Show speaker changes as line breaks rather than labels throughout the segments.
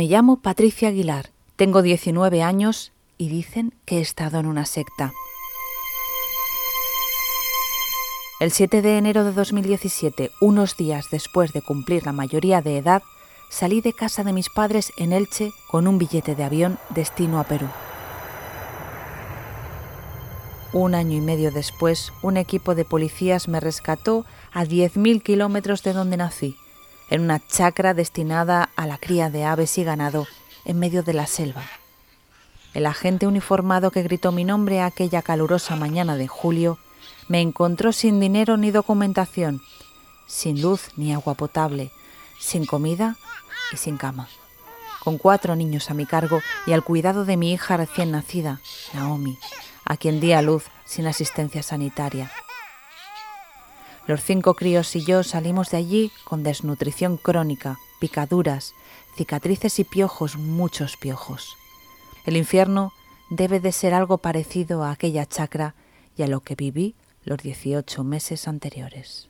Me llamo Patricia Aguilar, tengo 19 años y dicen que he estado en una secta. El 7 de enero de 2017, unos días después de cumplir la mayoría de edad, salí de casa de mis padres en Elche con un billete de avión destino a Perú. Un año y medio después, un equipo de policías me rescató a 10.000 kilómetros de donde nací en una chacra destinada a la cría de aves y ganado en medio de la selva. El agente uniformado que gritó mi nombre aquella calurosa mañana de julio me encontró sin dinero ni documentación, sin luz ni agua potable, sin comida y sin cama, con cuatro niños a mi cargo y al cuidado de mi hija recién nacida, Naomi, a quien di a luz sin asistencia sanitaria. Los cinco críos y yo salimos de allí con desnutrición crónica, picaduras, cicatrices y piojos, muchos piojos. El infierno debe de ser algo parecido a aquella chacra y a lo que viví los 18 meses anteriores.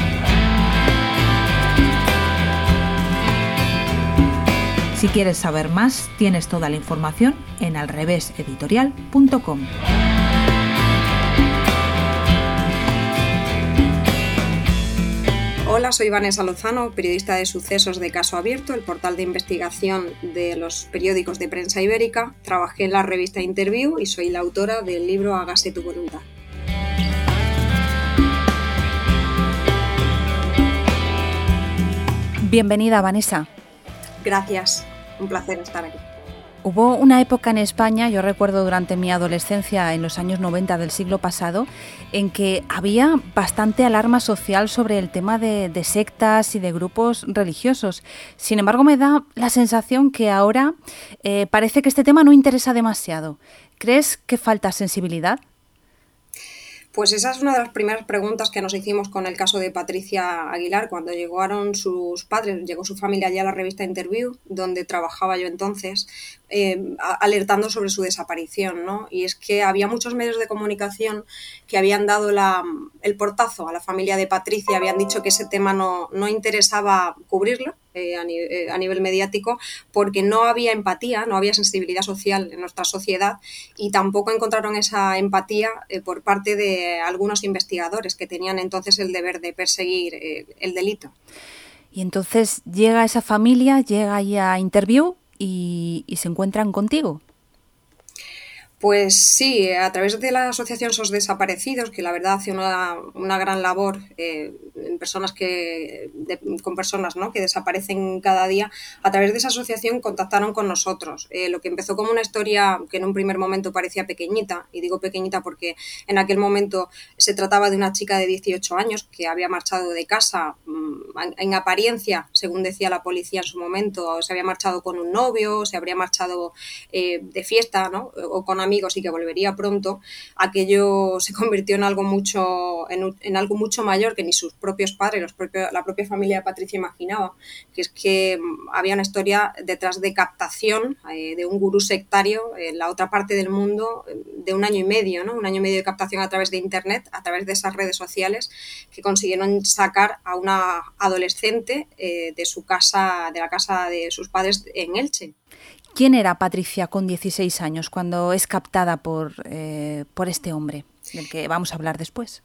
Si quieres saber más, tienes toda la información en alreveseditorial.com.
Hola, soy Vanessa Lozano, periodista de sucesos de Caso Abierto, el portal de investigación de los periódicos de prensa ibérica. Trabajé en la revista Interview y soy la autora del libro Hágase tu voluntad.
Bienvenida, Vanessa.
Gracias un placer estar aquí.
Hubo una época en España, yo recuerdo durante mi adolescencia en los años 90 del siglo pasado, en que había bastante alarma social sobre el tema de, sectas y de grupos religiosos. Sin embargo, me da la sensación que ahora eh, parece que este tema no interesa demasiado. ¿Crees que falta sensibilidad?
Pues esa es una de las primeras preguntas que nos hicimos con el caso de Patricia Aguilar cuando llegaron sus padres, llegó su familia ya a la revista Interview, donde trabajaba yo entonces, eh, alertando sobre su desaparición. ¿no? Y es que había muchos medios de comunicación que habían dado el portazo a la familia de Patricia, habían dicho que ese tema no, no interesaba cubrirlo eh, eh, a, nivel mediático porque no había empatía, no había sensibilidad social en nuestra sociedad y tampoco encontraron esa empatía eh, por parte de algunos investigadores que tenían entonces el deber de perseguir el delito.
Y entonces llega esa familia, llega ahí a Interview y se encuentran contigo.
Pues sí, a través de la Asociación SOS Desaparecidos, que la verdad hace una, gran labor eh, en personas que, con personas ¿no? que desaparecen cada día, a través de esa asociación contactaron con nosotros. Eh, lo que empezó como una historia que en un primer momento parecía pequeñita, y digo pequeñita porque en aquel momento se trataba de una chica de 18 años que había marchado de casa, mm, en apariencia, según decía la policía en su momento, se había marchado con un novio, se habría marchado eh, de fiesta ¿no? o con amigos y que volvería pronto, aquello se convirtió en algo mucho, en, algo mucho mayor que ni sus propios padres, los propios, la propia familia de Patricia imaginaba, que es que mm, había una historia detrás de captación eh, de un gurú sectario en la otra parte del mundo eh, de un año y medio, ¿no? un año y medio de captación a través de Internet, a través de esas redes sociales que consiguieron sacar a una adolescente eh, de su casa, de la casa de sus padres en Elche.
¿Quién era Patricia con 16 años cuando es captada por, eh, por este hombre, del que vamos a hablar después?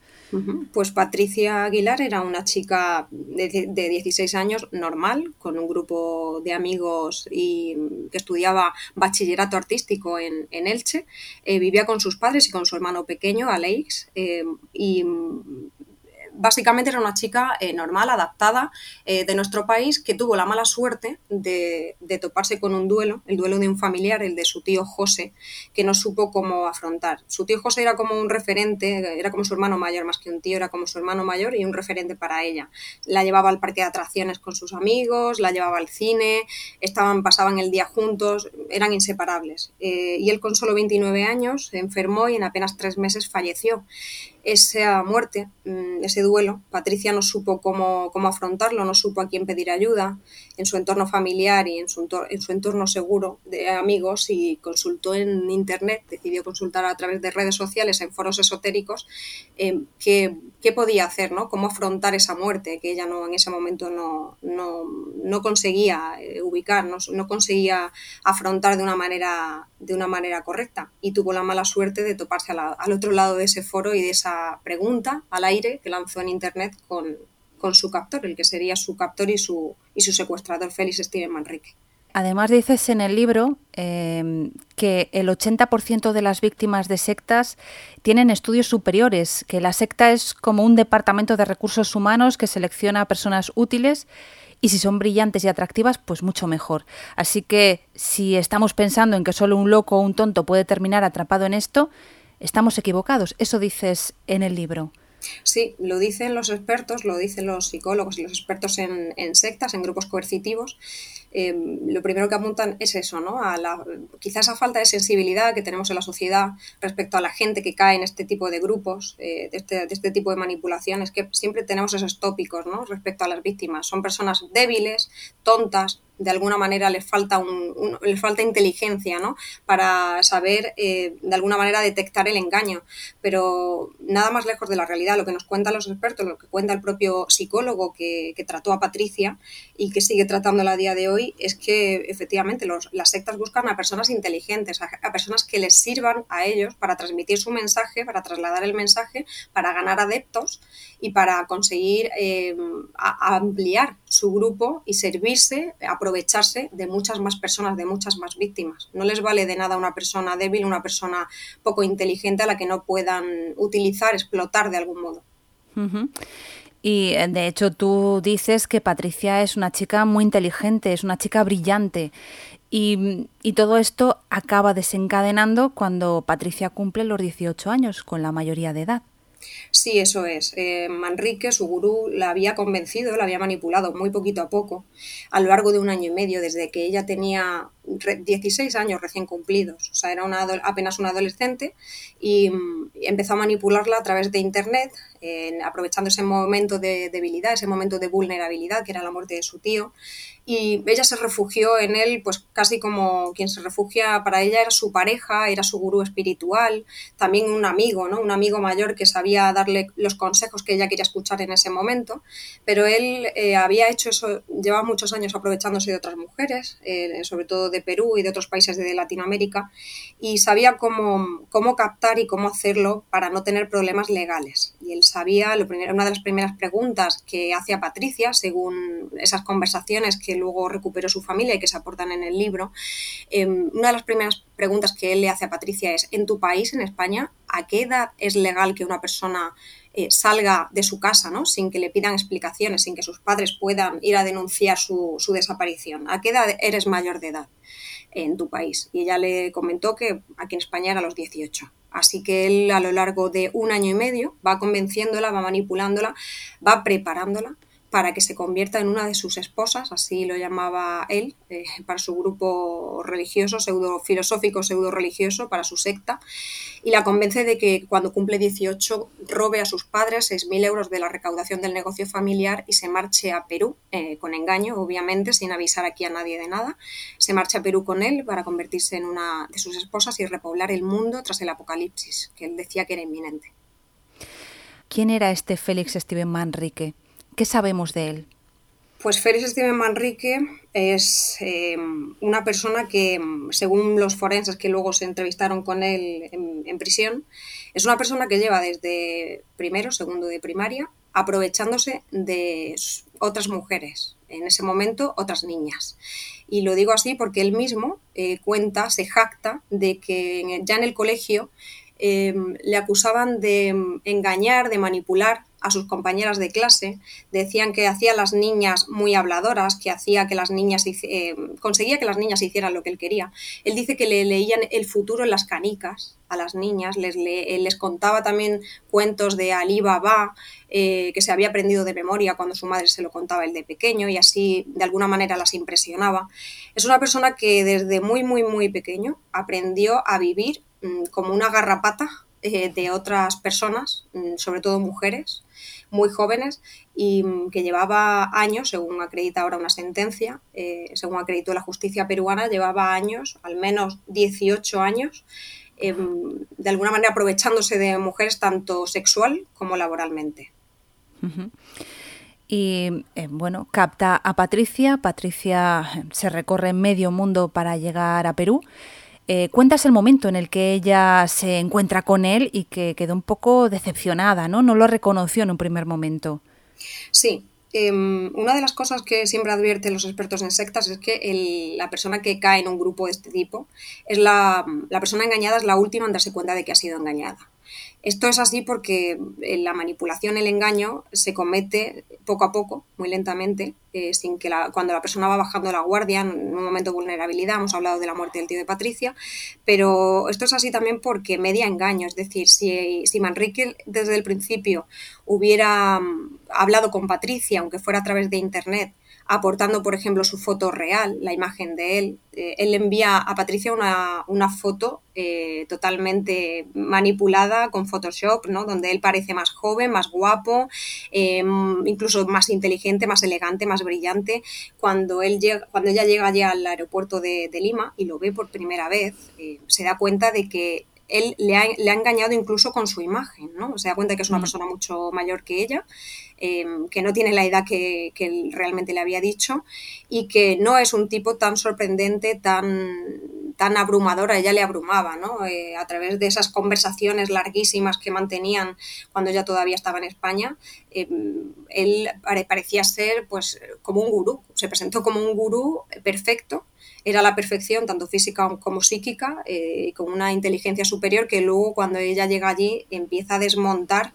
Pues Patricia Aguilar era una chica de, 16 años normal, con un grupo de amigos y que estudiaba bachillerato artístico en, Elche. Eh, vivía con sus padres y con su hermano pequeño, Alex, eh, y básicamente era una chica eh, normal, adaptada eh, de nuestro país, que tuvo la mala suerte de, toparse con un duelo, el duelo de un familiar, el de su tío José, que no supo cómo afrontar. Su tío José era como un referente, era como su hermano mayor, más que un tío, era como su hermano mayor y un referente para ella. La llevaba al parque de atracciones con sus amigos, la llevaba al cine, estaban, pasaban el día juntos, eran inseparables. Eh, y él con solo 29 años se enfermó y en apenas tres meses falleció esa muerte, mm, ese duelo, Patricia no supo cómo, cómo, afrontarlo, no supo a quién pedir ayuda. En su entorno familiar y en su, en su entorno seguro de amigos y consultó en Internet, decidió consultar a través de redes sociales, en foros esotéricos, eh, qué, podía hacer, ¿no? cómo afrontar esa muerte que ella no, en ese momento no, no, conseguía eh, ubicar, no, conseguía afrontar de una, manera, de una manera correcta. Y tuvo la mala suerte de toparse al otro lado de ese foro y de esa pregunta al aire que lanzó en Internet con, su captor, el que sería su captor y su, y su secuestrador, Félix Steven Manrique.
Además dices en el libro em, que el 80% de las víctimas de sectas tienen estudios superiores, que la secta es como un departamento de recursos humanos que selecciona a personas útiles y si son brillantes y atractivas, pues mucho mejor. Así que si estamos pensando en que solo un loco o un tonto puede terminar atrapado en esto, estamos equivocados. Eso dices en el libro.
Sí, lo dicen los expertos, lo dicen los psicólogos y los expertos en, sectas, en grupos coercitivos. Em, lo primero que apuntan es eso, ¿no? A la, quizás esa falta de sensibilidad que tenemos en la sociedad respecto a la gente que cae en este tipo de grupos, eh, de, este, de, este, tipo de manipulaciones, que siempre tenemos esos tópicos, ¿no? Respecto a las víctimas. Son personas débiles, tontas, de alguna manera les falta, un, falta inteligencia ¿no? para saber eh, de alguna manera detectar el engaño. Pero nada más lejos de la realidad, lo que nos cuentan los expertos, lo que cuenta el propio psicólogo que, trató a Patricia y que sigue tratándola a día de hoy, es que efectivamente las sectas buscan a personas inteligentes, a, personas que les sirvan a ellos para transmitir su mensaje, para trasladar el mensaje, para ganar adeptos y para conseguir eh, ampliar su grupo y servirse, aprovecharse de muchas más personas, de muchas más víctimas. No les vale de nada una persona débil, una persona poco inteligente a la que no puedan utilizar, explotar de algún modo.
Y eh, de hecho tú dices que Patricia es una chica muy inteligente, es una chica brillante. Y, todo esto acaba desencadenando cuando Patricia cumple los 18 años, con la mayoría de edad.
Sí, eso es. Eh, Manrique, su gurú, la había convencido, la había manipulado muy poquito a poco a lo largo de un año y medio, desde que ella tenía 16 años recién cumplidos. O sea, era una, apenas una adolescente y, mm, empezó a manipularla a través de Internet, aprovechando ese momento de debilidad, ese momento de vulnerabilidad que era la muerte de su tío y ella se refugió en él, pues casi como quien se refugia para ella era su pareja, era su gurú espiritual, también un amigo, ¿no? Un amigo mayor que sabía darle los consejos que ella quería escuchar en ese momento, pero él eh, había hecho eso, llevaba muchos años aprovechándose de otras mujeres, eh, sobre todo de Perú y de otros países de Latinoamérica, y sabía cómo, cómo captar y cómo hacerlo para no tener problemas legales. Y él sabía, lo primero, una de las primeras preguntas que hacía Patricia, según esas conversaciones que luego recuperó su familia y que se aportan en el libro, em, una de las primeras preguntas que él le hace a Patricia es, ¿en tu país, en España, a qué edad es legal que una persona eh, salga de su casa ¿no? sin que le pidan explicaciones, sin que sus padres puedan ir a denunciar su, su desaparición? ¿A qué edad eres mayor de edad? en tu país. Y ella le comentó que aquí en España era los 18. Así que él a lo largo de un año y medio va convenciéndola, va manipulándola, va preparándola para que se convierta en una de sus esposas, así lo llamaba él, eh, para su grupo religioso, pseudo filosófico, pseudo religioso, para su secta, y la convence de que cuando cumple 18 robe a sus padres 6.000 euros de la recaudación del negocio familiar y se marche a Perú, eh, con engaño, obviamente, sin avisar aquí a nadie de nada. Se marcha a Perú con él para convertirse en una de sus esposas y repoblar el mundo tras el apocalipsis, que él decía que era inminente.
¿Quién era este Félix Steven Manrique? ¿Qué sabemos de él?
Pues Félix Steven Manrique es eh, una persona que, según los forenses que luego se entrevistaron con él en, prisión, es una persona que lleva desde primero, segundo de primaria, aprovechándose de otras mujeres, en ese momento otras niñas. Y lo digo así porque él mismo eh, cuenta, se jacta de que ya en el colegio eh, le acusaban de engañar, de manipular a sus compañeras de clase, decían que hacía a las niñas muy habladoras, que hacía que las niñas eh, conseguía que las niñas hicieran lo que él quería. Él dice que le leían el futuro en las canicas a las niñas, les, les contaba también cuentos de Ali Baba, eh, que se había aprendido de memoria cuando su madre se lo contaba él de pequeño y así de alguna manera las impresionaba. Es una persona que desde muy, muy, muy pequeño aprendió a vivir mm, como una garrapata eh, de otras personas, mm, sobre todo mujeres muy jóvenes, y mm, que llevaba años, según acredita ahora una sentencia, eh, según acreditó la justicia peruana, llevaba años, al menos 18 años, em, de alguna manera aprovechándose de mujeres tanto sexual como laboralmente.
Y eh, bueno, capta a Patricia. Patricia se recorre medio mundo para llegar a Perú. Eh, cuentas el momento en el que ella se encuentra con él y que quedó un poco decepcionada, ¿no? No lo reconoció en un primer momento.
Sí, em, una de las cosas que siempre advierten los expertos en sectas es que la persona que cae en un grupo de este tipo es la, la persona engañada, es la última en darse cuenta de que ha sido engañada. Esto es así porque eh, la manipulación, el engaño, se comete poco a poco, muy lentamente, eh, sin que cuando la persona va bajando la guardia, en un momento de vulnerabilidad, hemos hablado de la muerte del tío de Patricia, pero esto es así también porque media engaño, es decir, si, si Manrique desde el principio hubiera mm, hablado con Patricia, aunque fuera a través de Internet, aportando, por ejemplo, su foto real, la imagen de él. Eh, él envía a Patricia una, una foto eh, totalmente manipulada con Photoshop, ¿no? donde él parece más joven, más guapo, em, incluso más inteligente, más elegante, más brillante. Cuando, él llega, cuando ella llega allí al aeropuerto de, Lima y lo ve por primera vez, eh, se da cuenta de que él le ha, le ha, engañado incluso con su imagen, ¿no? Se da cuenta que es una mm. persona mucho mayor que ella, em, que no tiene la edad que, que, él realmente le había dicho y que no es un tipo tan sorprendente, tan, tan abrumadora, ella le abrumaba, ¿no? Eh, a través de esas conversaciones larguísimas que mantenían cuando ella todavía estaba en España, em, él parecía ser pues como un gurú, se presentó como un gurú perfecto era la perfección, tanto física como psíquica, eh, con una inteligencia superior que luego cuando ella llega allí empieza a desmontar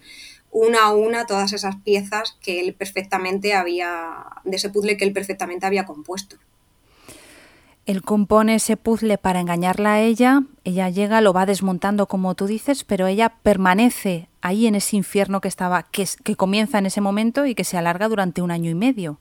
una a una todas esas piezas que él perfectamente había, de ese puzzle que él perfectamente había compuesto.
Él compone ese puzzle para engañarla a ella, ella llega, lo va desmontando como tú dices, pero ella permanece ahí en ese infierno que estaba, que, que comienza en ese momento y que se alarga durante un año y medio.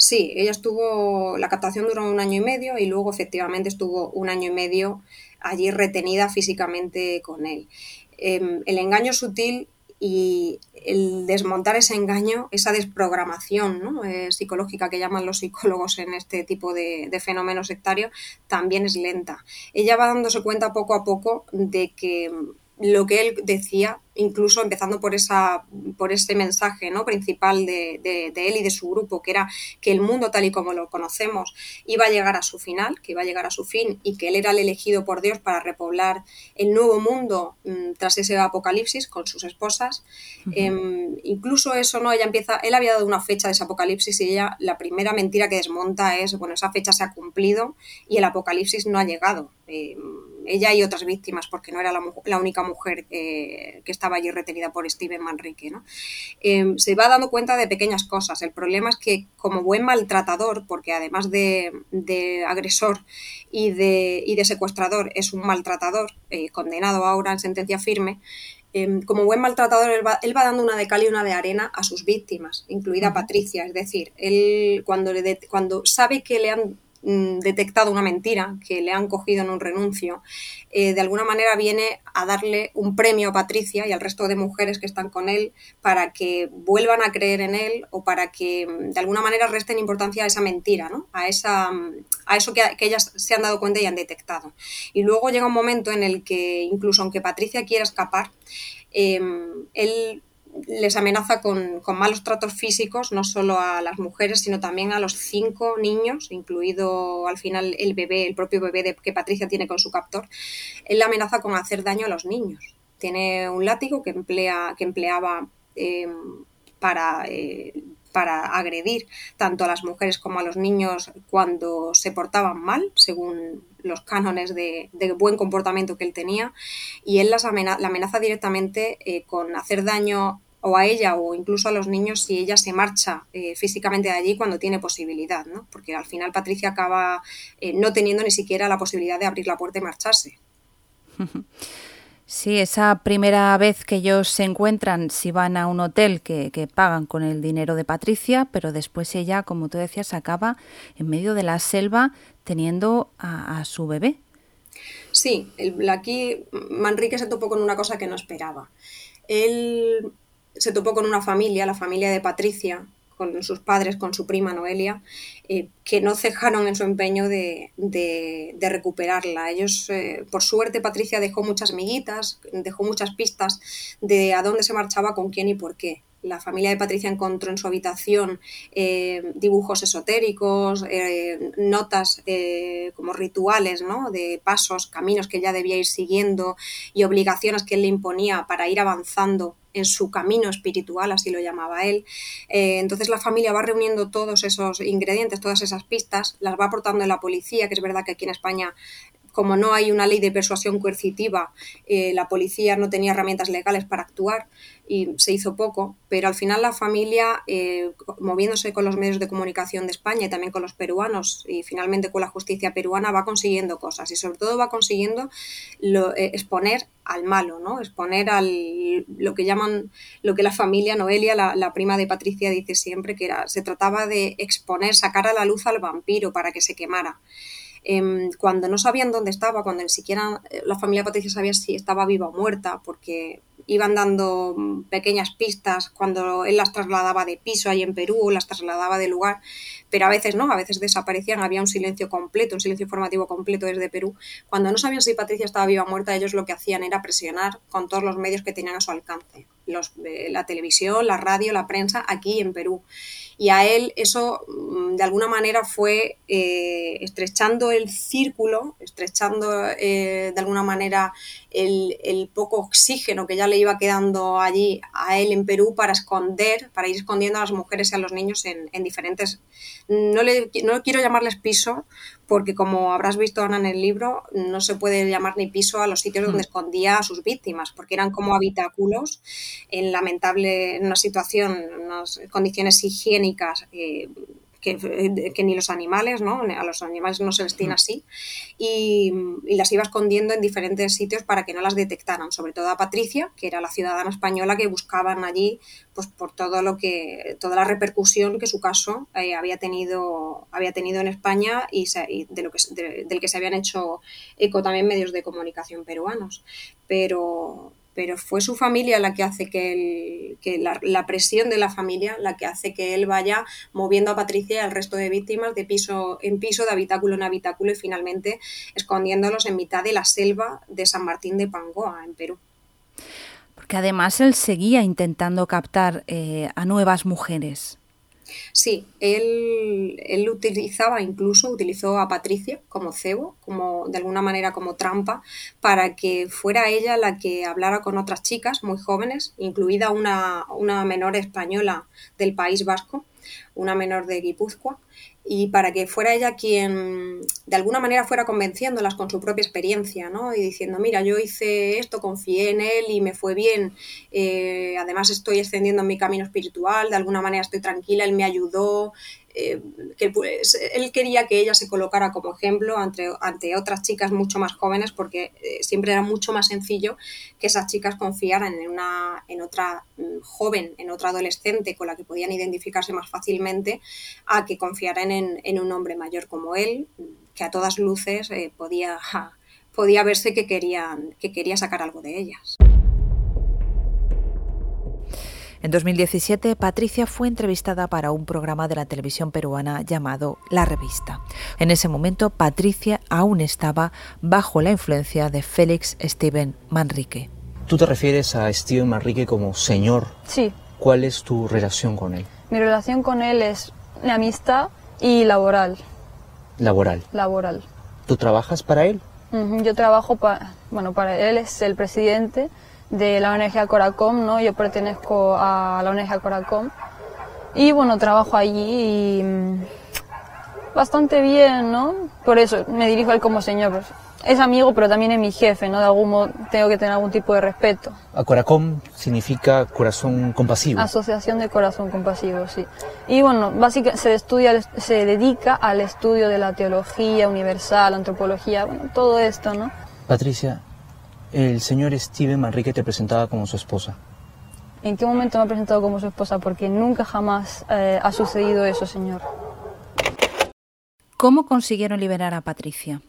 Sí, ella estuvo, la captación duró un año y medio y luego efectivamente estuvo un año y medio allí retenida físicamente con él. Em, el engaño sutil y el desmontar ese engaño, esa desprogramación eh, psicológica que llaman los psicólogos en este tipo de, de fenómeno sectario, también es lenta. Ella va dándose cuenta poco a poco de que lo que él decía, incluso empezando por, esa, por ese mensaje ¿no? principal de, de, él y de su grupo, que era que el mundo tal y como lo conocemos iba a llegar a su final, que iba a llegar a su fin y que él era el elegido por Dios para repoblar el nuevo mundo mm, tras ese apocalipsis con sus esposas. Em, incluso eso, ¿no? Ella empieza, él había dado una fecha de ese apocalipsis y ella, la primera mentira que desmonta es, bueno, esa fecha se ha cumplido y el apocalipsis no ha llegado. Em, ella y otras víctimas, porque no era la, única mujer eh, que estaba allí retenida por Steven Manrique. ¿no? Em, se va dando cuenta de pequeñas cosas. El problema es que como buen maltratador, porque además de, agresor y de, y de, secuestrador es un maltratador, eh, condenado ahora en sentencia firme, em, como buen maltratador, él va, dando una de cal y una de arena a sus víctimas, incluida Patricia. Es decir, él cuando, le cuando sabe que le han detectado una mentira, que le han cogido en un renuncio, eh, de alguna manera viene a darle un premio a Patricia y al resto de mujeres que están con él para que vuelvan a creer en él o para que mm, de alguna manera resten importancia a esa mentira, ¿no? a, esa, mm, a eso que, que ellas se han dado cuenta y han detectado. Y luego llega un momento en el que incluso aunque Patricia quiera escapar, em, él les amenaza con, malos tratos físicos, no solo a las mujeres, sino también a los cinco niños, incluido al final el bebé, el propio bebé de, que Patricia tiene con su captor. Él la amenaza con hacer daño a los niños. Tiene un látigo que, emplea, que empleaba em, para eh, para agredir tanto a las mujeres como a los niños cuando se portaban mal, según los cánones de, buen comportamiento que él tenía, y él las la amenaza directamente eh, con hacer daño o a ella o incluso a los niños si ella se marcha eh, físicamente de allí cuando tiene posibilidad, ¿no? Porque al final Patricia acaba eh, no teniendo ni siquiera la posibilidad de abrir la puerta y marcharse.
Sí, esa primera vez que ellos se encuentran, si van a un hotel que, pagan con el dinero de Patricia, pero después ella, como tú decías, acaba en medio de la selva teniendo a, su bebé.
Sí, el, aquí Manrique se topó con una cosa que no esperaba. Él se topó con una familia, la familia de Patricia, con sus padres, con su prima Noelia, eh, que no cejaron en su empeño de, recuperarla. Ellos, eh, por suerte, Patricia dejó muchas miguitas, dejó muchas pistas de a dónde se marchaba, con quién y por qué la familia de Patricia encontró en su habitación eh, dibujos esotéricos, eh, notas como rituales, ¿no? De pasos, caminos que ella debía ir siguiendo y obligaciones que él le imponía para ir avanzando en su camino espiritual, así lo llamaba él. entonces la familia va reuniendo todos esos ingredientes, todas esas pistas, las va aportando la policía, que es verdad que aquí en España como no hay una ley de persuasión coercitiva, la policía no tenía herramientas legales para actuar, y se hizo poco, pero al final la familia, eh, moviéndose con los medios de comunicación de España y también con los peruanos y finalmente con la justicia peruana, va consiguiendo cosas y sobre todo va consiguiendo lo, eh, exponer al malo, ¿no? exponer al lo que llaman, lo que la familia Noelia, la, prima de Patricia, dice siempre, que era, se trataba de exponer, sacar a la luz al vampiro para que se quemara. Em, cuando no sabían dónde estaba, cuando ni siquiera eh, la familia Patricia sabía si estaba viva o muerta, porque iban dando pequeñas pistas cuando él las trasladaba de piso ahí en Perú las trasladaba de lugar, pero a veces no, a veces desaparecían, había un silencio completo, un silencio informativo completo desde Perú. Cuando no sabían si Patricia estaba viva o muerta, ellos lo que hacían era presionar con todos los medios que tenían a su alcance, los, eh, la televisión, la radio, la prensa, aquí en Perú y a él eso mm, de alguna manera fue eh, estrechando el círculo, estrechando eh, de alguna manera el, poco oxígeno que ya le iba quedando allí a él en Perú para esconder, para ir escondiendo a las mujeres y a los niños en, diferentes... No, le, no quiero llamarles piso porque como habrás visto Ana en el libro, no se puede llamar ni piso a los sitios donde hmm. escondía a sus víctimas, porque eran como habitáculos en lamentable, en una situación, en unas condiciones higiénicas eh, que, ni los animales, ¿no? A los animales no se les tiene mm. así. Y, las iba escondiendo en diferentes sitios para que no las detectaran, sobre todo a Patricia, que era la ciudadana española que buscaban allí, pues por todo lo que, toda la repercusión que su caso eh, había tenido, había tenido en España y, de lo que, del que se habían hecho eco también medios de comunicación peruanos. Pero, pero fue su familia la que hace que, que la, presión de la familia la que hace que él vaya moviendo a Patricia y al resto de víctimas de piso en piso, de habitáculo en habitáculo y finalmente escondiéndolos en mitad de la selva de San Martín de Pangoa, en Perú.
Porque además él seguía intentando captar eh, a nuevas mujeres.
Sí, él, él, utilizaba, incluso utilizó a Patricia como cebo, como de alguna manera como trampa, para que fuera ella la que hablara con otras chicas muy jóvenes, incluida una, una menor española del País Vasco, una menor de Guipúzcoa, y para que fuera ella quien de alguna manera fuera convenciéndolas con su propia experiencia, ¿no? Y diciendo, mira, yo hice esto, confié en él y me fue bien, eh, además estoy extendiendo mi camino espiritual, de alguna manera estoy tranquila, él me ayudó, eh, que pues, él quería que ella se colocara como ejemplo ante, ante otras chicas mucho más jóvenes porque eh, siempre era mucho más sencillo que esas chicas confiaran en, una, en otra mm, joven, en otra adolescente con la que podían identificarse más fácilmente a que confiaran en, en un hombre mayor como él, que a todas luces eh, podía, podía verse que, querían, que quería sacar algo de ellas.
En 2017, Patricia fue entrevistada para un programa de la televisión peruana llamado La Revista. En ese momento, Patricia aún estaba bajo la influencia de Félix Steven Manrique.
¿Tú te refieres a Steven Manrique como señor?
Sí.
¿Cuál es tu relación con él?
Mi relación con él es de amistad y laboral.
Laboral.
Laboral.
¿Tú trabajas para él?
Yo trabajo para, bueno, para él es el presidente de la ONG Coracom, ¿no? Yo pertenezco a la ONG Coracom y bueno, trabajo allí y mm, bastante bien, ¿no? Por eso me dirijo a él como señor. Pues, es amigo, pero también es mi jefe, ¿no? De algún modo tengo que tener algún tipo de respeto.
Acoracom significa corazón compasivo.
Asociación de Corazón Compasivo, sí. Y bueno, básicamente se, estudia, se dedica al estudio de la teología universal, antropología, bueno, todo esto, ¿no?
Patricia, el señor Steven Manrique te presentaba como su esposa.
¿En qué momento me ha presentado como su esposa? Porque nunca jamás eh, ha sucedido eso, señor.
¿Cómo consiguieron liberar a Patricia?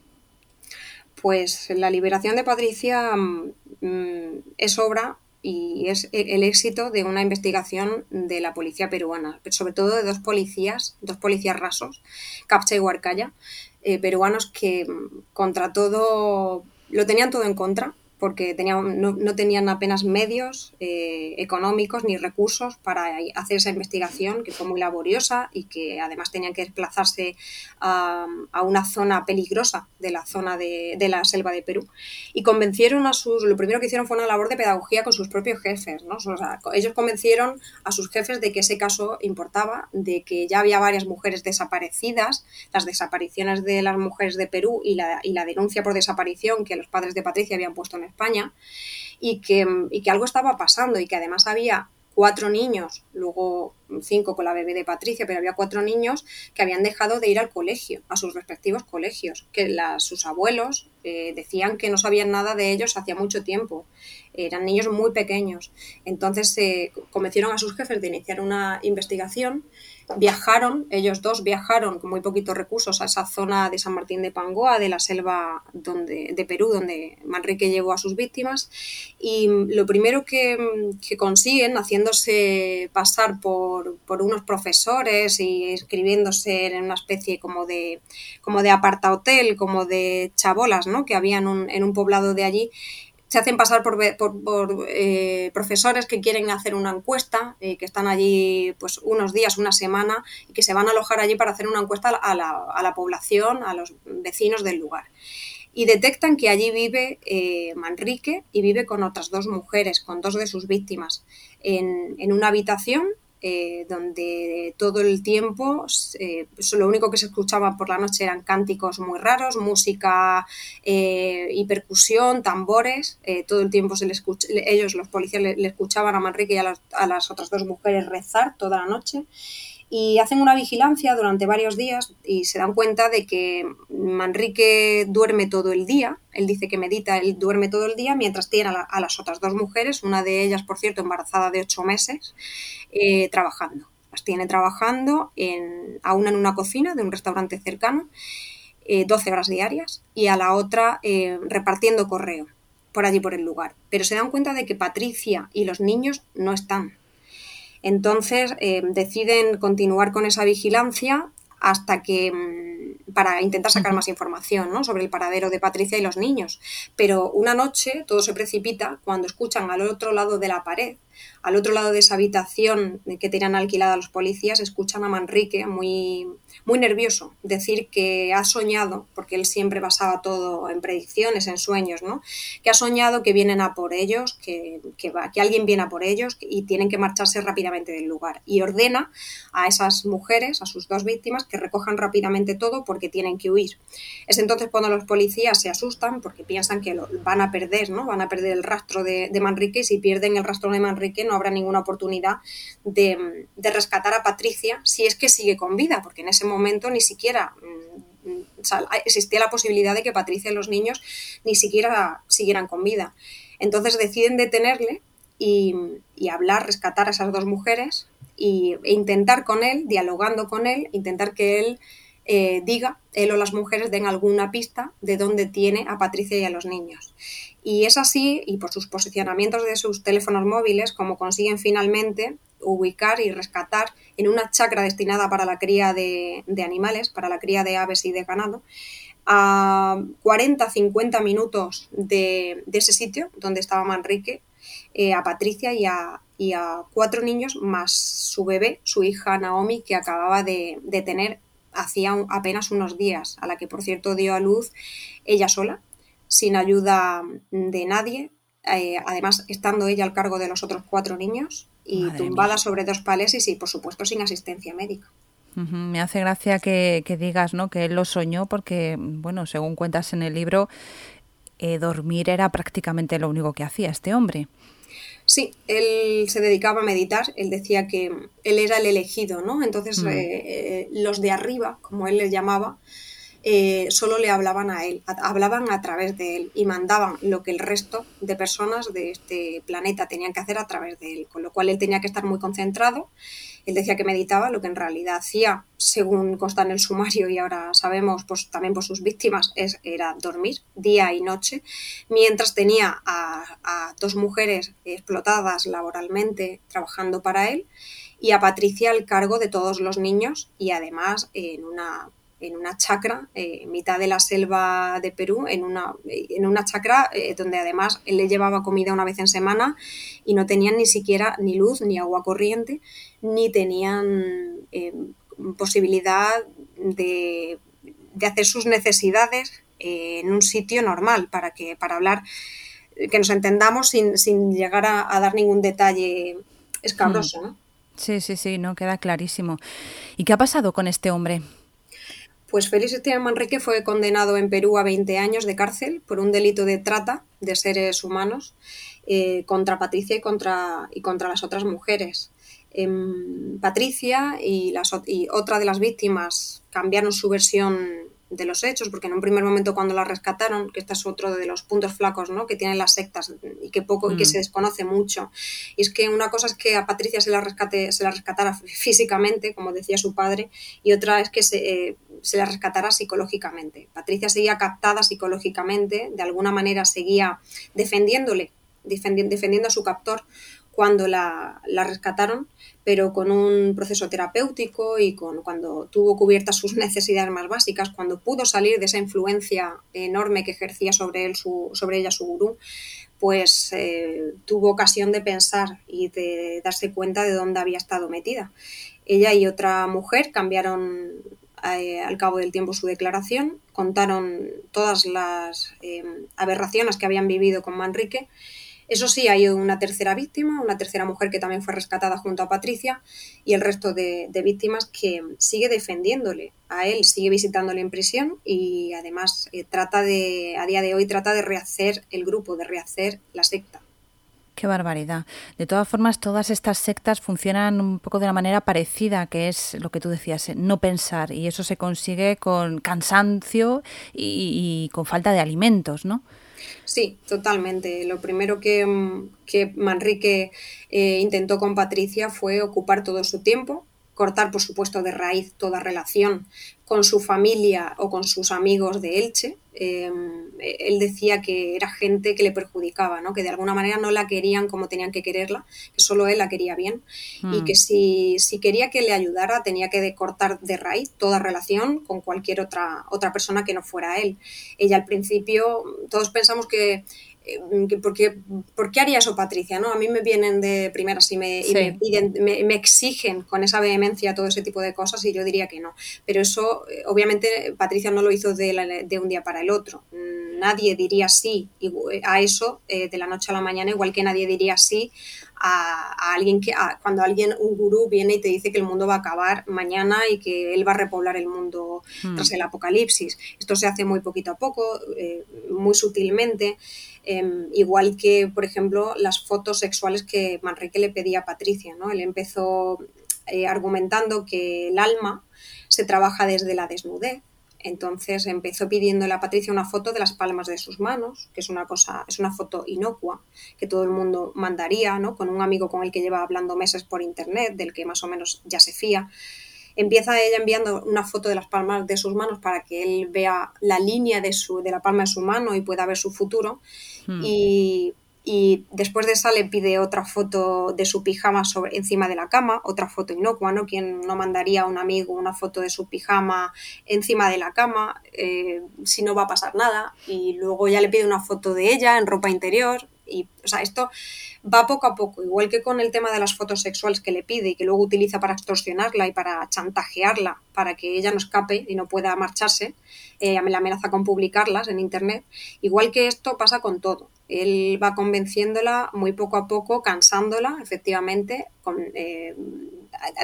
Pues la liberación de Patricia mm, es obra y es el éxito de una investigación de la policía peruana, sobre todo de dos policías, dos policías rasos, Capcha y Huarcaya, eh, peruanos que mm, contra todo lo tenían todo en contra porque tenían, no, tenían apenas medios eh, económicos ni recursos para hacer esa investigación, que fue muy laboriosa y que además tenían que desplazarse a, una zona peligrosa de la zona de, la selva de Perú. Y convencieron a sus, lo primero que hicieron fue una labor de pedagogía con sus propios jefes. ¿no? ellos convencieron a sus jefes de que ese caso importaba, de que ya había varias mujeres desaparecidas, las desapariciones de las mujeres de Perú y la, y la denuncia por desaparición que los padres de Patricia habían puesto en España y que, algo estaba pasando y que además había cuatro niños, luego cinco con la bebé de Patricia, pero había cuatro niños que habían dejado de ir al colegio, a sus respectivos colegios, que sus abuelos eh, decían que no sabían nada de ellos hacía mucho tiempo. Eran niños muy pequeños. Entonces se convencieron a sus jefes de iniciar una investigación viajaron, ellos dos viajaron con muy poquitos recursos a esa zona de San Martín de Pangoa, de la selva donde, de Perú, donde Manrique llevó a sus víctimas. Y lo primero que, consiguen, haciéndose pasar por, unos profesores y escribiéndose en una especie como de, como de aparta hotel, como de chabolas, ¿no? que había en un poblado de allí, se hacen pasar por, eh, profesores que quieren hacer una encuesta, eh, que están allí pues unos días, una semana, y que se van a alojar allí para hacer una encuesta a la, población, a los vecinos del lugar. Y detectan que allí vive eh, Manrique y vive con otras dos mujeres, con dos de sus víctimas, en, en una habitación eh, donde todo el tiempo eh, lo único que se escuchaba por la noche eran cánticos muy raros, música eh, y percusión, tambores, todo el tiempo se ellos, los policías, le, escuchaban a Manrique y a las otras dos mujeres rezar toda la noche y hacen una vigilancia durante varios días y se dan cuenta de que Manrique duerme todo el día, él dice que medita, él duerme todo el día mientras tiene a, las otras dos mujeres, una de ellas, por cierto, embarazada de ocho meses, eh, trabajando. Las tiene trabajando en, a una en una cocina de un restaurante cercano, 12 eh, horas diarias, y a la otra eh, repartiendo correo por allí por el lugar. Pero se dan cuenta de que Patricia y los niños no están, entonces eh, deciden continuar con esa vigilancia hasta que mm, para intentar sacar más información sobre el paradero de Patricia y los niños. Pero una noche todo se precipita cuando escuchan al otro lado de la pared al otro lado de esa habitación que tenían alquilada los policías, escuchan a Manrique muy, muy nervioso decir que ha soñado, porque él siempre basaba todo en predicciones, en sueños, ¿no? que ha soñado que vienen a por ellos, que, va, que alguien viene a por ellos y tienen que marcharse rápidamente del lugar. Y ordena a esas mujeres, a sus dos víctimas, que recojan rápidamente todo porque tienen que huir. Es entonces cuando los policías se asustan porque piensan que lo, van a perder, ¿no? van a perder el rastro de, de Manrique y si pierden el rastro de Manrique no habrá ninguna oportunidad de, rescatar a Patricia si es que sigue con vida, porque en ese momento ni siquiera mm, existía la posibilidad de que Patricia y los niños ni siquiera siguieran con vida. Entonces deciden detenerle y, hablar, rescatar a esas dos mujeres e intentar con él, dialogando con él, intentar que él eh, diga, él o las mujeres den alguna pista de dónde tiene a Patricia y a los niños. Y es así, y por sus posicionamientos de sus teléfonos móviles, como consiguen finalmente ubicar y rescatar en una chacra destinada para la cría de, animales, para la cría de aves y de ganado, a 40-50 minutos de, ese sitio donde estaba Manrique, eh, a Patricia y a, cuatro niños, más su bebé, su hija Naomi, que acababa de, tener hacía apenas unos días, a la que por cierto dio a luz ella sola, sin ayuda de nadie, eh, además estando ella al cargo de los otros cuatro niños y tumbada sobre dos paleses y por supuesto sin asistencia médica.
Me hace gracia que, digas ¿no? que él lo soñó porque, bueno, según cuentas en el libro, eh, dormir era prácticamente lo único que hacía este hombre.
Sí, él se dedicaba a meditar, él decía que él era el elegido, ¿no? Entonces mm. eh, eh, los de arriba, como él les llamaba, eh, solo le hablaban a él, hablaban a través de él y mandaban lo que el resto de personas de este planeta tenían que hacer a través de él, con lo cual él tenía que estar muy concentrado. Él decía que meditaba, lo que en realidad hacía, según consta en el sumario y ahora sabemos pues, también por sus víctimas, es, era dormir día y noche, mientras tenía a, a dos mujeres explotadas laboralmente trabajando para él y a Patricia al cargo de todos los niños y además en una en una chacra, eh, en mitad de la selva de Perú, en una, en una chacra eh, donde además él le llevaba comida una vez en semana y no tenían ni siquiera ni luz, ni agua corriente, ni tenían eh, posibilidad de, hacer sus necesidades en un sitio normal para, que, para hablar, que nos entendamos sin, llegar a, dar ningún detalle escabroso. Hmm.
Sí, sí, sí, no queda clarísimo. ¿Y qué ha pasado con este hombre?
Pues Félix Esteban Manrique fue condenado en Perú a 20 años de cárcel por un delito de trata de seres humanos eh, contra Patricia y contra, y contra las otras mujeres. Em, Patricia y, las, y otra de las víctimas cambiaron su versión de los hechos, porque en un primer momento cuando la rescataron, que este es otro de los puntos flacos ¿no? que tienen las sectas y que poco y que mm. se desconoce mucho, y es que una cosa es que a Patricia se la, rescate, se la rescatara físicamente, como decía su padre, y otra es que se, eh, se la rescatara psicológicamente. Patricia seguía captada psicológicamente, de alguna manera seguía defendiéndole, defendiendo a su captor cuando la, la, rescataron, pero con un proceso terapéutico y con, cuando tuvo cubiertas sus necesidades más básicas, cuando pudo salir de esa influencia enorme que ejercía sobre, él, su, sobre ella su gurú, pues eh, tuvo ocasión de pensar y de darse cuenta de dónde había estado metida. Ella y otra mujer cambiaron eh, al cabo del tiempo su declaración, contaron todas las eh, aberraciones que habían vivido con Manrique. Eso sí, hay una tercera víctima, una tercera mujer que también fue rescatada junto a Patricia y el resto de, víctimas que sigue defendiéndole a él, sigue visitándole en prisión y además eh, trata de, a día de hoy, trata de rehacer el grupo, de rehacer la secta.
Qué barbaridad. De todas formas, todas estas sectas funcionan un poco de una manera parecida, que es lo que tú decías, eh, no pensar. Y eso se consigue con cansancio y, con falta de alimentos, ¿no?
Sí, totalmente. Lo primero que, mm, que Manrique eh, intentó con Patricia fue ocupar todo su tiempo, cortar, por supuesto, de raíz toda relación con su familia o con sus amigos de Elche. Em, él decía que era gente que le perjudicaba, ¿no? que de alguna manera no la querían como tenían que quererla, que solo él la quería bien y mm. que si, si, quería que le ayudara tenía que cortar de raíz toda relación con cualquier otra, otra persona que no fuera él. Ella al principio, todos pensamos que ¿por qué, ¿por qué haría eso Patricia? ¿no? A mí me vienen de primeras y, me, me, exigen con esa vehemencia todo ese tipo de cosas y yo diría que no. Pero eso, eh, obviamente, Patricia no lo hizo de, de un día para el otro. Nadie diría sí a eso eh, de la noche a la mañana, igual que nadie diría sí a, alguien que cuando alguien, un gurú viene y te dice que el mundo va a acabar mañana y que él va a repoblar el mundo hmm. tras el apocalipsis. Esto se hace muy poquito a poco, muy sutilmente. Em, igual que, por ejemplo, las fotos sexuales que Manrique le pedía a Patricia. ¿no? Él empezó eh, argumentando que el alma se trabaja desde la desnudez. Entonces empezó pidiéndole a Patricia una foto de las palmas de sus manos, que es una cosa, es una foto inocua que todo el mundo mandaría, ¿no? Con un amigo con el que lleva hablando meses por internet, del que más o menos ya se fía. Empieza ella enviando una foto de las palmas de sus manos para que él vea la línea de, su, de la palma de su mano y pueda ver su futuro. Hmm. Y, después de esa le pide otra foto de su pijama sobre, encima de la cama, otra foto inocua, ¿no? Quien no mandaría a un amigo una foto de su pijama encima de la cama eh, si no va a pasar nada? Y luego ya le pide una foto de ella en ropa interior. Y, o sea, esto va poco a poco, igual que con el tema de las fotos sexuales que le pide y que luego utiliza para extorsionarla y para chantajearla para que ella no escape y no pueda marcharse, eh, la amenaza con publicarlas en Internet, igual que esto pasa con todo. Él va convenciéndola muy poco a poco, cansándola, efectivamente, eh,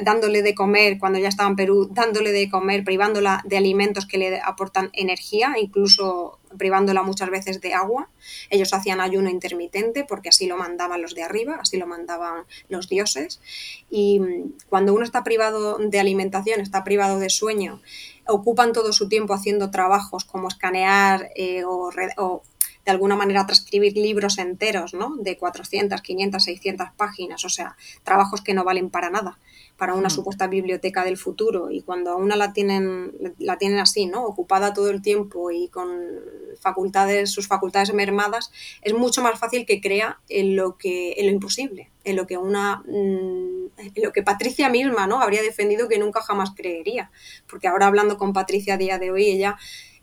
dándole de comer, cuando ya estaba en Perú, dándole de comer, privándola de alimentos que le aportan energía, incluso privándola muchas veces de agua. Ellos hacían ayuno intermitente porque así lo mandaban los de arriba, así lo mandaban los dioses. Y cuando uno está privado de alimentación, está privado de sueño, ocupan todo su tiempo haciendo trabajos como escanear eh, o, o de alguna manera transcribir libros enteros, ¿no? De 400, 500, 600 páginas, o sea, trabajos que no valen para nada para una mm. supuesta biblioteca del futuro y cuando a una la tienen la tienen así, ¿no? ocupada todo el tiempo y con facultades sus facultades mermadas, es mucho más fácil que crea en lo que en lo imposible, en lo que una mm, en lo que Patricia misma, ¿no? habría defendido que nunca jamás creería, porque ahora hablando con Patricia a día de hoy ella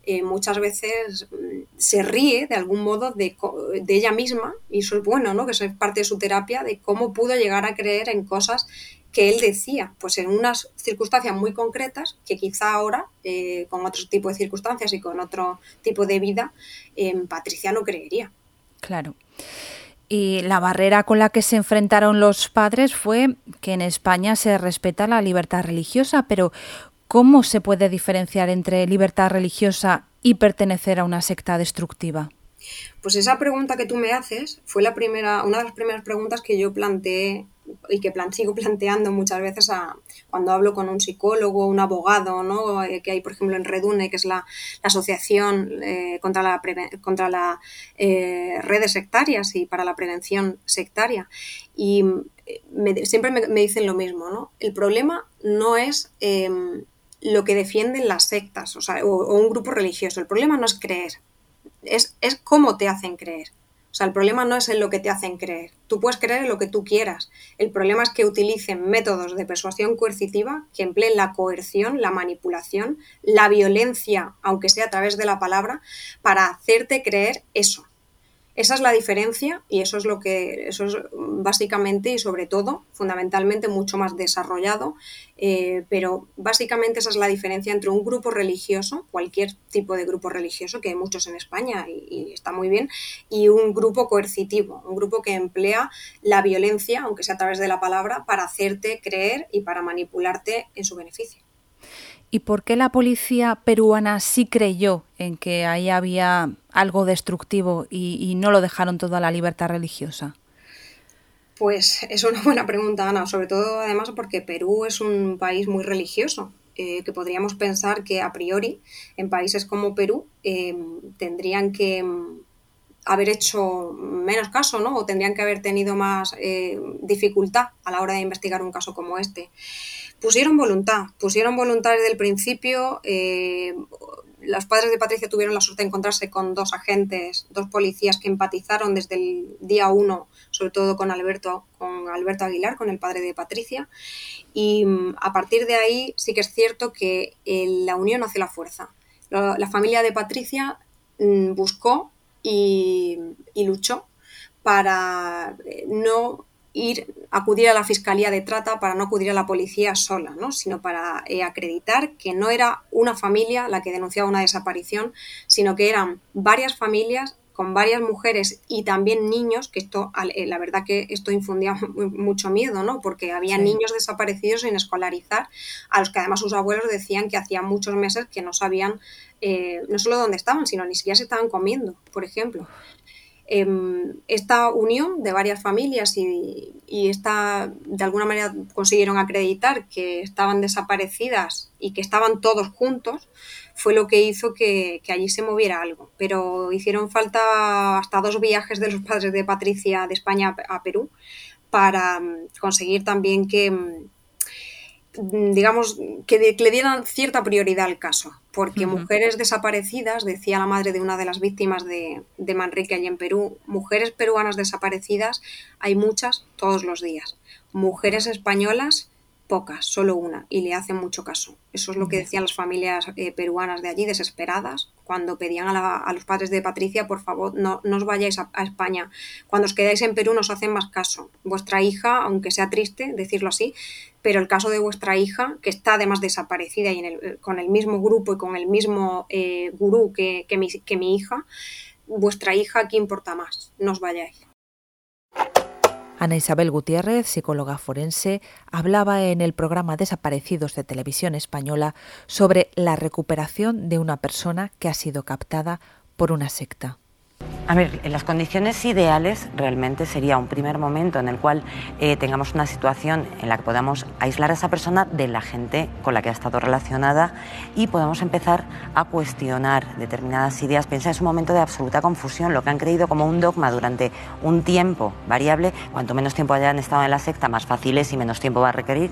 eh, muchas veces mm, se ríe de algún modo de, de, ella misma, y eso es bueno, ¿no? que eso es parte de su terapia, de cómo pudo llegar a creer en cosas que él decía, pues en unas circunstancias muy concretas, que quizá ahora, eh, con otro tipo de circunstancias y con otro tipo de vida, Patricia no creería.
Claro. Y la barrera con la que se enfrentaron los padres fue que en España se respeta la libertad religiosa, pero ¿cómo se puede diferenciar entre libertad religiosa y pertenecer a una secta destructiva?
Pues esa pregunta que tú me haces fue la primera, una de las primeras preguntas que yo planteé y que sigo planteando muchas veces cuando hablo con un psicólogo, un abogado, ¿no? Eh, que hay, por ejemplo, en Redune, que es la, asociación eh, contra la, contra la eh, redes sectarias y para la prevención sectaria. Y siempre me, dicen lo mismo, ¿no? El problema no es em, lo que defienden las sectas o, sea, o, un grupo religioso, el problema no es creer, es, es cómo te hacen creer. O sea, el problema no es en lo que te hacen creer. Tú puedes creer en lo que tú quieras. El problema es que utilicen métodos de persuasión coercitiva que empleen la coerción, la manipulación, la violencia, aunque sea a través de la palabra, para hacerte creer eso. Esa es la diferencia y eso es lo que, eso es básicamente y sobre todo, fundamentalmente, mucho más desarrollado, eh, pero básicamente esa es la diferencia entre un grupo religioso, cualquier tipo de grupo religioso, que hay muchos en España y, está muy bien, y un grupo coercitivo, un grupo que emplea la violencia, aunque sea a través de la palabra, para hacerte creer y para manipularte en su beneficio.
¿Y por qué la policía peruana sí creyó en que ahí había algo destructivo y, no lo dejaron todo a la libertad religiosa?
Pues es una buena pregunta, Ana, sobre todo además porque Perú es un país muy religioso, eh, que podríamos pensar que a priori en países como Perú em, tendrían que em, haber hecho menos caso, ¿no? O tendrían que haber tenido más eh, dificultad a la hora de investigar un caso como este pusieron voluntad, pusieron voluntad desde el principio. Eh, los padres de Patricia tuvieron la suerte de encontrarse con dos agentes, dos policías que empatizaron desde el día uno, sobre todo con Alberto, con Alberto Aguilar, con el padre de Patricia. Y mm, a partir de ahí sí que es cierto que eh, la unión hace la fuerza. La, familia de Patricia mm, buscó y, luchó para eh, no ir, acudir a la Fiscalía de Trata para no acudir a la policía sola, ¿no? sino para eh, acreditar que no era una familia la que denunciaba una desaparición, sino que eran varias familias con varias mujeres y también niños, que esto, eh, la verdad que esto infundía mucho miedo, ¿no? Porque había niños desaparecidos sin escolarizar, a los que además sus abuelos decían que hacía muchos meses que no sabían eh, no solo dónde estaban, sino ni siquiera se estaban comiendo, por ejemplo. Em, esta unión de varias familias y, esta, de alguna manera consiguieron acreditar que estaban desaparecidas y que estaban todos juntos, fue lo que hizo que, allí se moviera algo. Pero hicieron falta hasta dos viajes de los padres de Patricia de España a Perú para mm, conseguir también que, mm, digamos, que, le dieran cierta prioridad al caso, porque mujeres desaparecidas, decía la madre de una de las víctimas de, de Manrique allí en Perú, mujeres peruanas desaparecidas hay muchas todos los días. Mujeres españolas pocas, solo una, y le hacen mucho caso. Eso es lo que decían las familias eh, peruanas de allí, desesperadas, cuando pedían a, los padres de Patricia, por favor, no, no os vayáis a, España. Cuando os quedáis en Perú nos hacen más caso. Vuestra hija, aunque sea triste decirlo así, pero el caso de vuestra hija, que está además desaparecida y en el, con el mismo grupo y con el mismo eh, gurú que, mi, que mi hija, vuestra hija, ¿qué importa más? No os vayáis.
Ana Isabel Gutiérrez, psicóloga forense, hablaba en el programa Desaparecidos de Televisión Española sobre la recuperación de una persona que ha sido captada por una secta.
A ver, en las condiciones ideales realmente sería un primer momento en el cual eh, tengamos una situación en la que podamos aislar a esa persona de la gente con la que ha estado relacionada y podamos empezar a cuestionar determinadas ideas. Piensa, es un momento de absoluta confusión, lo que han creído como un dogma durante un tiempo variable, cuanto menos tiempo hayan estado en la secta, más fácil es y menos tiempo va a requerir.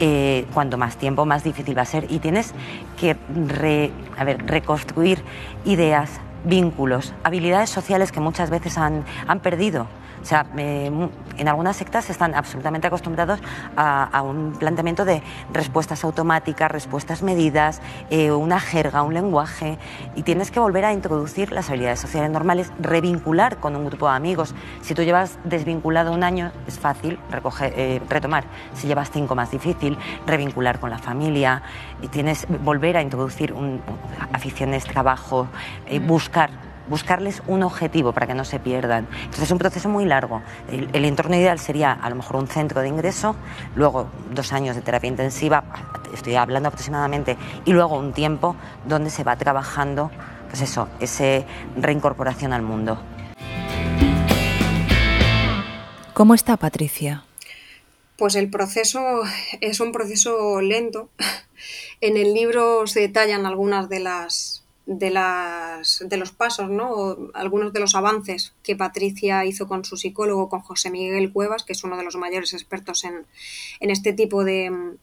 Eh, cuanto más tiempo, más difícil va a ser. Y tienes que ver, reconstruir ideas, vínculos, habilidades sociales que muchas veces han, han perdido. O sea, en algunas sectas están absolutamente acostumbrados a, un planteamiento de respuestas automáticas, respuestas medidas, eh, una jerga, un lenguaje, y tienes que volver a introducir las habilidades sociales normales, revincular con un grupo de amigos. Si tú llevas desvinculado un año, es fácil eh, retomar. Si llevas cinco, más difícil, revincular con la familia, y tienes volver a introducir un, aficiones, trabajo, eh, buscar buscarles un objetivo para que no se pierdan. Entonces es un proceso muy largo. El, entorno ideal sería a lo mejor un centro de ingreso, luego dos años de terapia intensiva, estoy hablando aproximadamente, y luego un tiempo donde se va trabajando, pues eso, esa reincorporación al mundo.
¿Cómo está Patricia?
Pues el proceso es un proceso lento. En el libro se detallan algunas de las de, las, de los pasos, ¿no? algunos de los avances que Patricia hizo con su psicólogo, con José Miguel Cuevas, que es uno de los mayores expertos en, este tipo de,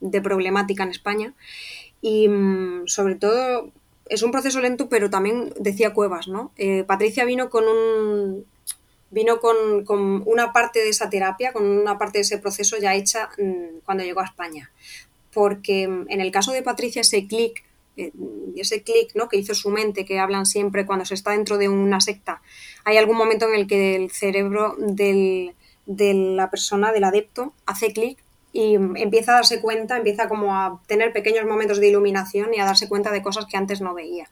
de, problemática en España. Y mm, sobre todo es un proceso lento, pero también decía Cuevas, ¿no? Eh, Patricia vino con un vino con, con, una parte de esa terapia, con una parte de ese proceso ya hecha mm, cuando llegó a España. Porque mm, en el caso de Patricia, ese clic ese clic ¿no? que hizo su mente, que hablan siempre cuando se está dentro de una secta, hay algún momento en el que el cerebro de la persona, del adepto, hace clic y empieza a darse cuenta, empieza como a tener pequeños momentos de iluminación y a darse cuenta de cosas que antes no veía.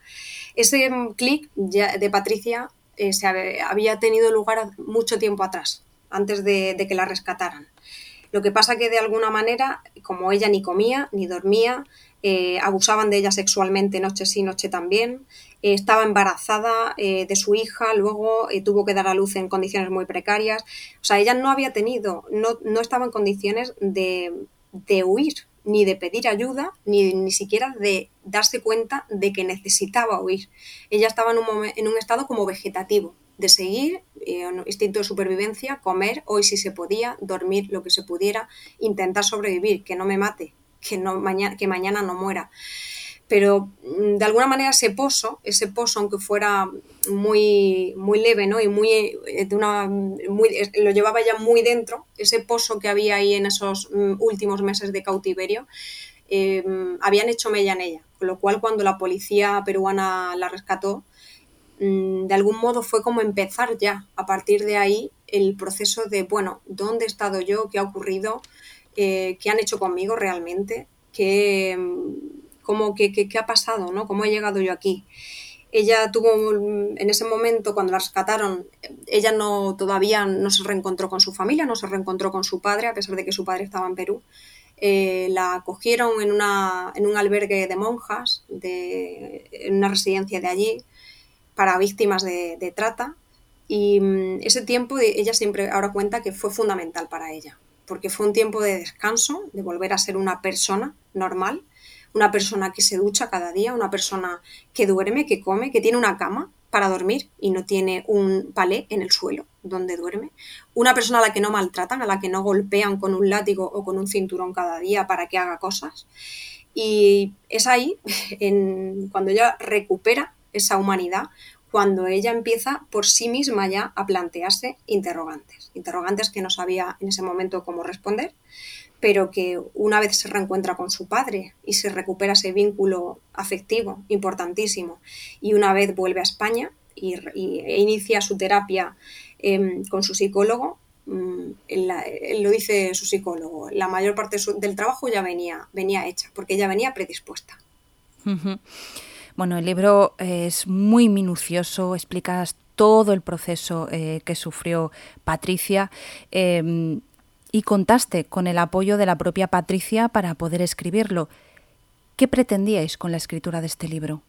Ese clic de Patricia eh, se había tenido lugar mucho tiempo atrás, antes de, de que la rescataran. Lo que pasa que de alguna manera, como ella ni comía ni dormía, eh, abusaban de ella sexualmente noche sí, noche también, eh, estaba embarazada eh, de su hija, luego tuvo que dar a luz en condiciones muy precarias. O sea, ella no había tenido, no, no estaba en condiciones de, de huir, ni de pedir ayuda, ni, ni siquiera de darse cuenta de que necesitaba huir. Ella estaba en un, en un estado como vegetativo, de seguir, instinto de supervivencia, comer, hoy si se podía, dormir lo que se pudiera, intentar sobrevivir, que no me mate, que, no, mañana, que mañana no muera. Pero mm, de alguna manera ese pozo, ese pozo, aunque fuera muy, muy leve ¿no? y muy, eh, de una, muy, lo llevaba ya muy dentro, ese pozo que había ahí en esos mm, últimos meses de cautiverio, em, habían hecho mella en ella. Con lo cual, cuando la policía peruana la rescató, mm, de algún modo fue como empezar ya, a partir de ahí, el proceso de, bueno, ¿dónde he estado yo? ¿Qué ha ocurrido? Eh, qué han hecho conmigo realmente, qué, cómo, qué, qué, ha pasado, ¿no? cómo he llegado yo aquí. Ella tuvo, en ese momento, cuando la rescataron, ella no todavía no se reencontró con su familia, no se reencontró con su padre, a pesar de que su padre estaba en Perú. Eh, la acogieron en, una, en un albergue de monjas, de, en una residencia de allí, para víctimas de, de trata. Y mm, ese tiempo ella siempre ahora cuenta que fue fundamental para ella, porque fue un tiempo de descanso, de volver a ser una persona normal, una persona que se ducha cada día, una persona que duerme, que come, que tiene una cama para dormir y no tiene un palé en el suelo donde duerme, una persona a la que no maltratan, a la que no golpean con un látigo o con un cinturón cada día para que haga cosas. Y es ahí, en, cuando ella recupera esa humanidad, cuando ella empieza por sí misma ya a plantearse interrogantes, interrogantes que no sabía en ese momento cómo responder, pero que una vez se reencuentra con su padre y se recupera ese vínculo afectivo importantísimo y una vez vuelve a España y, e inicia su terapia em, con su psicólogo, mm, lo dice su psicólogo, la mayor parte del trabajo ya venía, venía hecha, porque ella venía predispuesta.
Bueno, el libro es muy minucioso, explicas todo el proceso eh, que sufrió Patricia em, y contaste con el apoyo de la propia Patricia para poder escribirlo. ¿Qué pretendíais con la escritura de este libro?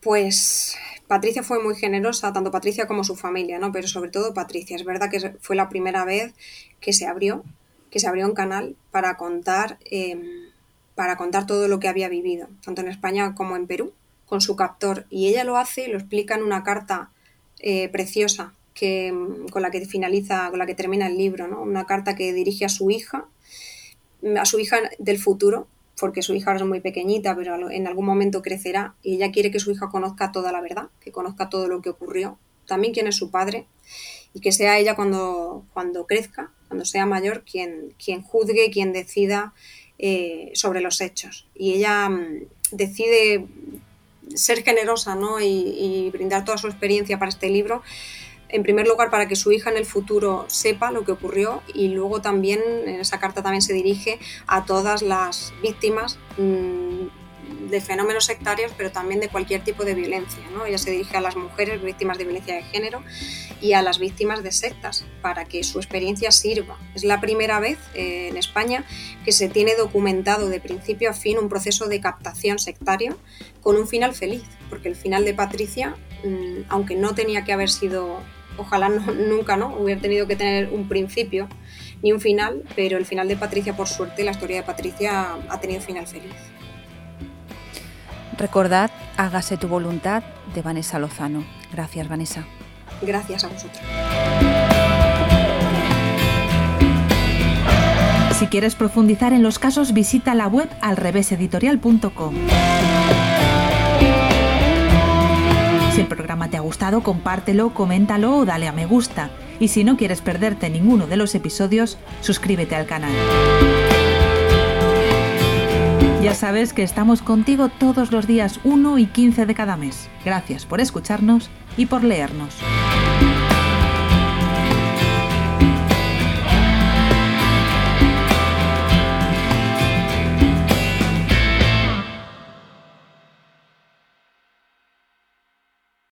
Pues Patricia fue muy generosa, tanto Patricia como su familia, ¿no? Pero sobre todo Patricia. Es verdad que fue la primera vez que se abrió, que se abrió un canal para contar, em, para contar todo lo que había vivido, tanto en España como en Perú, con su captor. Y ella lo hace, lo explica en una carta eh, preciosa que, em, con la que finaliza, con la que termina el libro, ¿no? Una carta que dirige a su hija, a su hija del futuro, porque su hija ahora es muy pequeñita, pero en algún momento crecerá y ella quiere que su hija conozca toda la verdad, que conozca todo lo que ocurrió, también quién es su padre y que sea ella cuando, cuando crezca, cuando sea mayor, quien, quien juzgue, quien decida eh, sobre los hechos. Y ella mm, decide ser generosa ¿no? y, y brindar toda su experiencia para este libro en primer lugar para que su hija en el futuro sepa lo que ocurrió y luego también en esa carta también se dirige a todas las víctimas mm, de fenómenos sectarios, pero también de cualquier tipo de violencia. ¿no? Ella se dirige a las mujeres víctimas de violencia de género y a las víctimas de sectas para que su experiencia sirva. Es la primera vez eh, en España que se tiene documentado de principio a fin un proceso de captación sectario con un final feliz, porque el final de Patricia, mm, aunque no tenía que haber sido ojalá nunca no hubiera tenido que tener un principio ni un final, pero el final de Patricia, por suerte, la historia de Patricia ha tenido final feliz.
Recordad, hágase tu voluntad de Vanessa Lozano. Gracias, Vanessa.
Gracias a vosotros.
Si quieres profundizar en los casos, visita la web alreveseditorial.com. Si el programa te ha gustado, compártelo, coméntalo o dale a me gusta. Y si no quieres perderte ninguno de los episodios, suscríbete al canal. Ya sabes que estamos contigo todos los días 1 y 15 de cada mes. Gracias por escucharnos y por leernos.